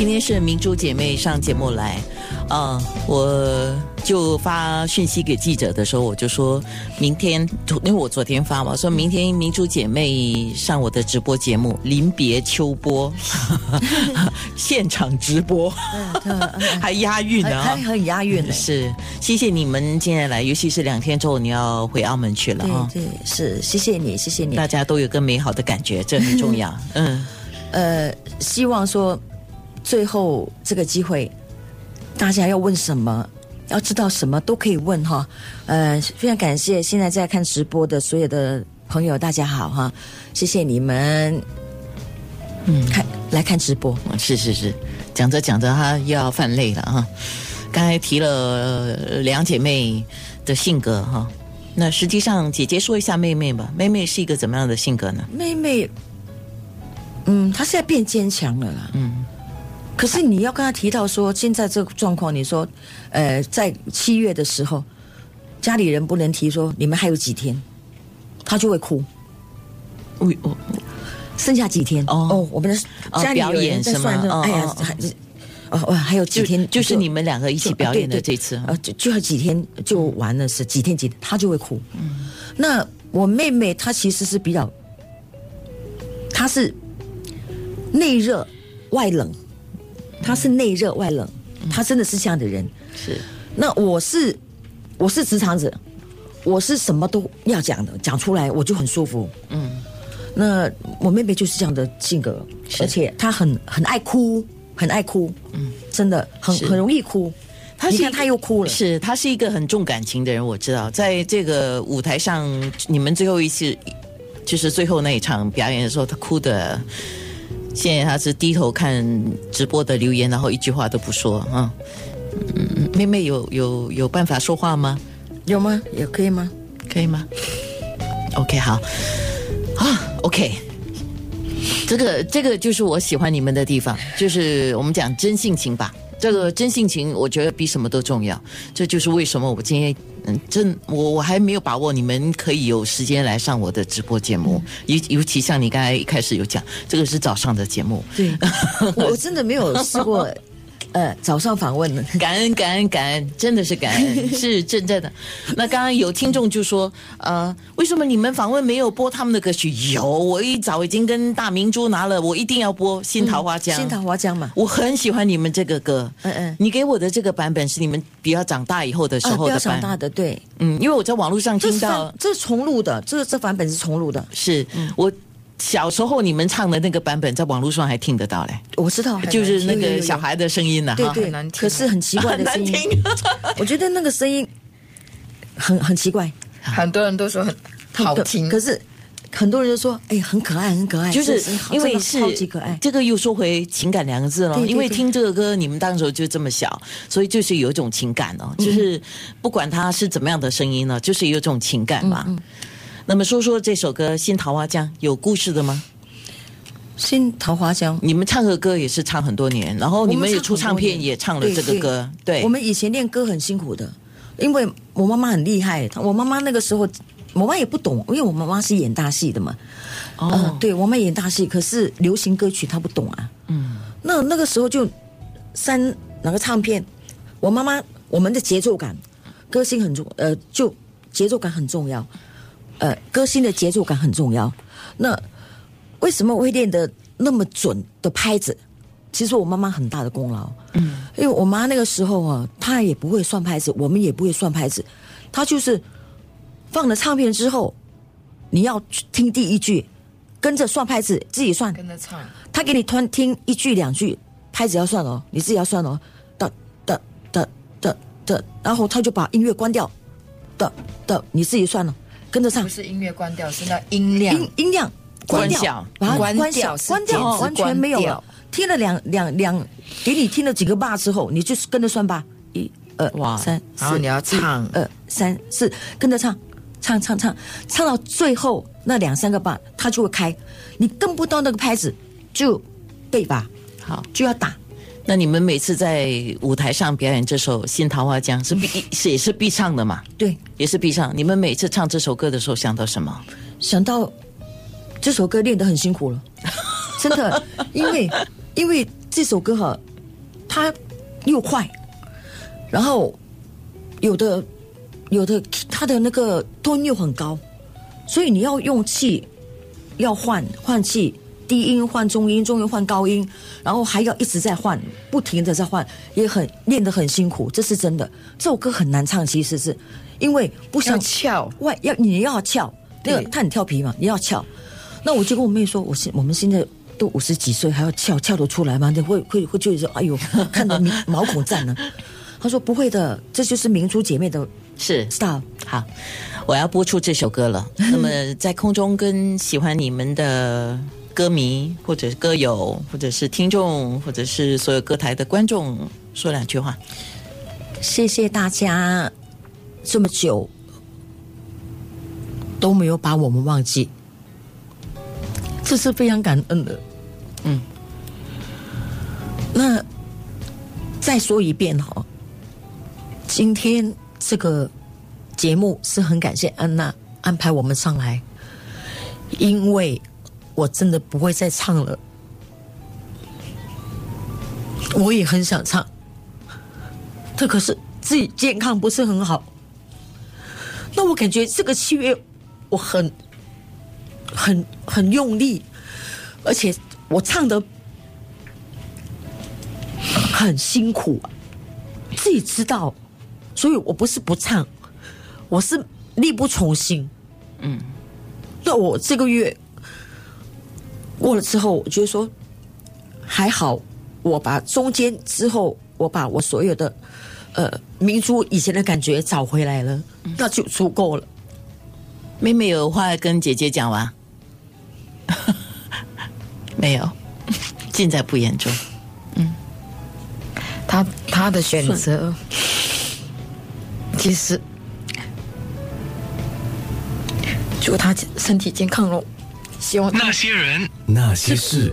今天是明珠姐妹上节目来，啊、我就发讯息给记者的时候，我就说明天，因为我昨天发嘛，说明天明珠姐妹上我的直播节目，临别秋波，现场直播，还押韵呢、还很押韵呢。是，谢谢你们今天来，尤其是两天之后你要回澳门去了啊，是，谢谢你，谢谢你。大家都有个美好的感觉，这很重要。嗯，呃，希望说最后这个机会，大家要问什么，要知道什么都可以问哈。呃，非常感谢现在在看直播的所有的朋友，大家好哈，谢谢你们，嗯，看来看直播。是是是，讲着讲着他又要犯累了哈。刚才提了呃两姐妹的性格哈，那实际上姐姐说一下妹妹吧。妹妹是一个怎么样的性格呢？妹妹，嗯，她现在变坚强了啦。嗯，可是你要跟他提到说，现在这个状况，你说，呃，在七月的时候，家里人不能提说你们还有几天，他就会哭。喂哦，剩下几天？哦。哦我们家里有表演人在算说，哎呀还是哦哇，还有几天？就是你们两个一起表演的这次。呃，就就要几天就完了，是几天几天，他就会哭。嗯，那我妹妹她其实是比较，她是内热外冷，她是内热外冷，他真的是这样的人。是那我是我是直肠子，我是什么都要讲的，讲出来我就很舒服。嗯，那我妹妹就是这样的性格，而且她很很爱哭，很爱哭。嗯，真的很很容易哭。你看她是一个她又哭了。是她是一个很重感情的人，我知道，在这个舞台上，你们最后一次就是最后那一场表演的时候，她哭的。现在他是低头看直播的留言，然后一句话都不说啊。嗯，嗯妹妹有有有办法说话吗？有吗？也可以吗？可以吗？OK，好啊，OK。这个这个就是我喜欢你们的地方，就是我们讲真性情吧。这个真性情，我觉得比什么都重要。这就是为什么我今天，嗯，真我我还没有把握你们可以有时间来上我的直播节目，尤、尤其像你刚才一开始有讲，这个是早上的节目，对，我真的没有试过，呃，早上访问的。感恩感恩感恩，真的是感恩，是真正的。那刚刚有听众就说，呃，为什么你们访问没有播他们的歌曲？有，我一早已经跟大明珠拿了，我一定要播《新桃花江》。新桃花江嘛，我很喜欢你们这个歌，嗯嗯你给我的这个版本是你们比较长大以后的时啊，候的版，比较长大的，对，嗯，因为我在网络上听到翻，这是重录的，这这版本是重录的，是我小时候你们唱的那个版本，在网络上还听得到嘞，我知道，就是那个小孩的声音呢，哈对对很难，听可是很奇怪的 声音，我觉得那个声音很很奇怪，很多人都说很好听，可是很多人就说，哎，很可爱，很可爱，就是因为是超级可爱，这个又说回情感两个字了。对对因为听这个歌，你们当时候就这么小，所以就是有一种情感哦，嗯就是不管它是怎么样的声音呢，就是有一种情感嘛。嗯那么说说这首歌《新桃花江》有故事的吗？新桃花江。你们唱个歌也是唱很多年，然后你们也出唱片也唱了这个歌，对我，们以前练歌很辛苦的，因为我妈妈很厉害，我妈妈那个时候，我妈也不懂，因为我妈妈是演大戏的嘛。哦呃，对我妈演大戏，可是流行歌曲她不懂啊。嗯，那那个时候就三哪个唱片，我妈妈我们的节奏感，歌星很重，呃，就节奏感很重要，呃，歌星的节奏感很重要。那为什么我会练得那么准的拍子？其实我妈妈很大的功劳。嗯，因为我妈那个时候啊，她也不会算拍子，我们也不会算拍子，她就是放了唱片之后，你要听第一句，跟着算拍子，自己算。跟着唱，她给你突然听一句两句，拍子要算哦，你自己要算哦，的的的的的，然后她就把音乐关掉，的的你自己算了，跟着唱。不，是音乐关掉，是那音量。音音量关掉。把它关掉。关掉完全没有了。听了两两两，给你听了几个八之后，你就跟着算吧，一二哇三，然后你要唱。二三四，跟着唱，唱唱唱，唱到最后那两三个八，它就会开，你跟不到那个拍子，就背吧，好。就要打。那你们每次在舞台上表演这首《新桃花江》是必是也是必唱的嘛？对，也是必唱。你们每次唱这首歌的时候想到什么？想到这首歌练得很辛苦了，真的，因为因为这首歌哈，它又快，然后有的有的它的那个 tone 又很高，所以你要用气，要换换气，低音换中音，中音换高音，然后还要一直在换，不停的在换，也很练得很辛苦，这是真的。这首歌很难唱，其实是因为不想翘，外要你要翘，那个对他很调皮嘛，你要翘。那我就跟我妹说，我现我们现在都五十几岁，还要翘翘得出来吗？你会会会觉得说，哎呦，看到你毛孔站了。她说不会的，这就是明珠姐妹的是 style。好，我要播出这首歌了。那么在空中跟喜欢你们的歌迷，或者是歌友，或者是听众，或者是所有歌台的观众说两句话。谢谢大家这么久都没有把我们忘记，这是非常感恩的。嗯，那再说一遍哈，今天这个节目是很感谢安娜安排我们上来，因为我真的不会再唱了，我也很想唱。这可是自己健康不是很好。那我感觉这个七月我很很很用力，而且我唱的很辛苦、啊，自己知道，所以我不是不唱，我是力不从心。嗯，那我这个月过了之后，我觉得说还好，我把中间之后，我把我所有的呃明珠以前的感觉找回来了，那就足够了。妹妹有话跟姐姐讲吗？没有，尽在不言中。他他的选择，其实祝他身体健康喽。希望那些人，那些事。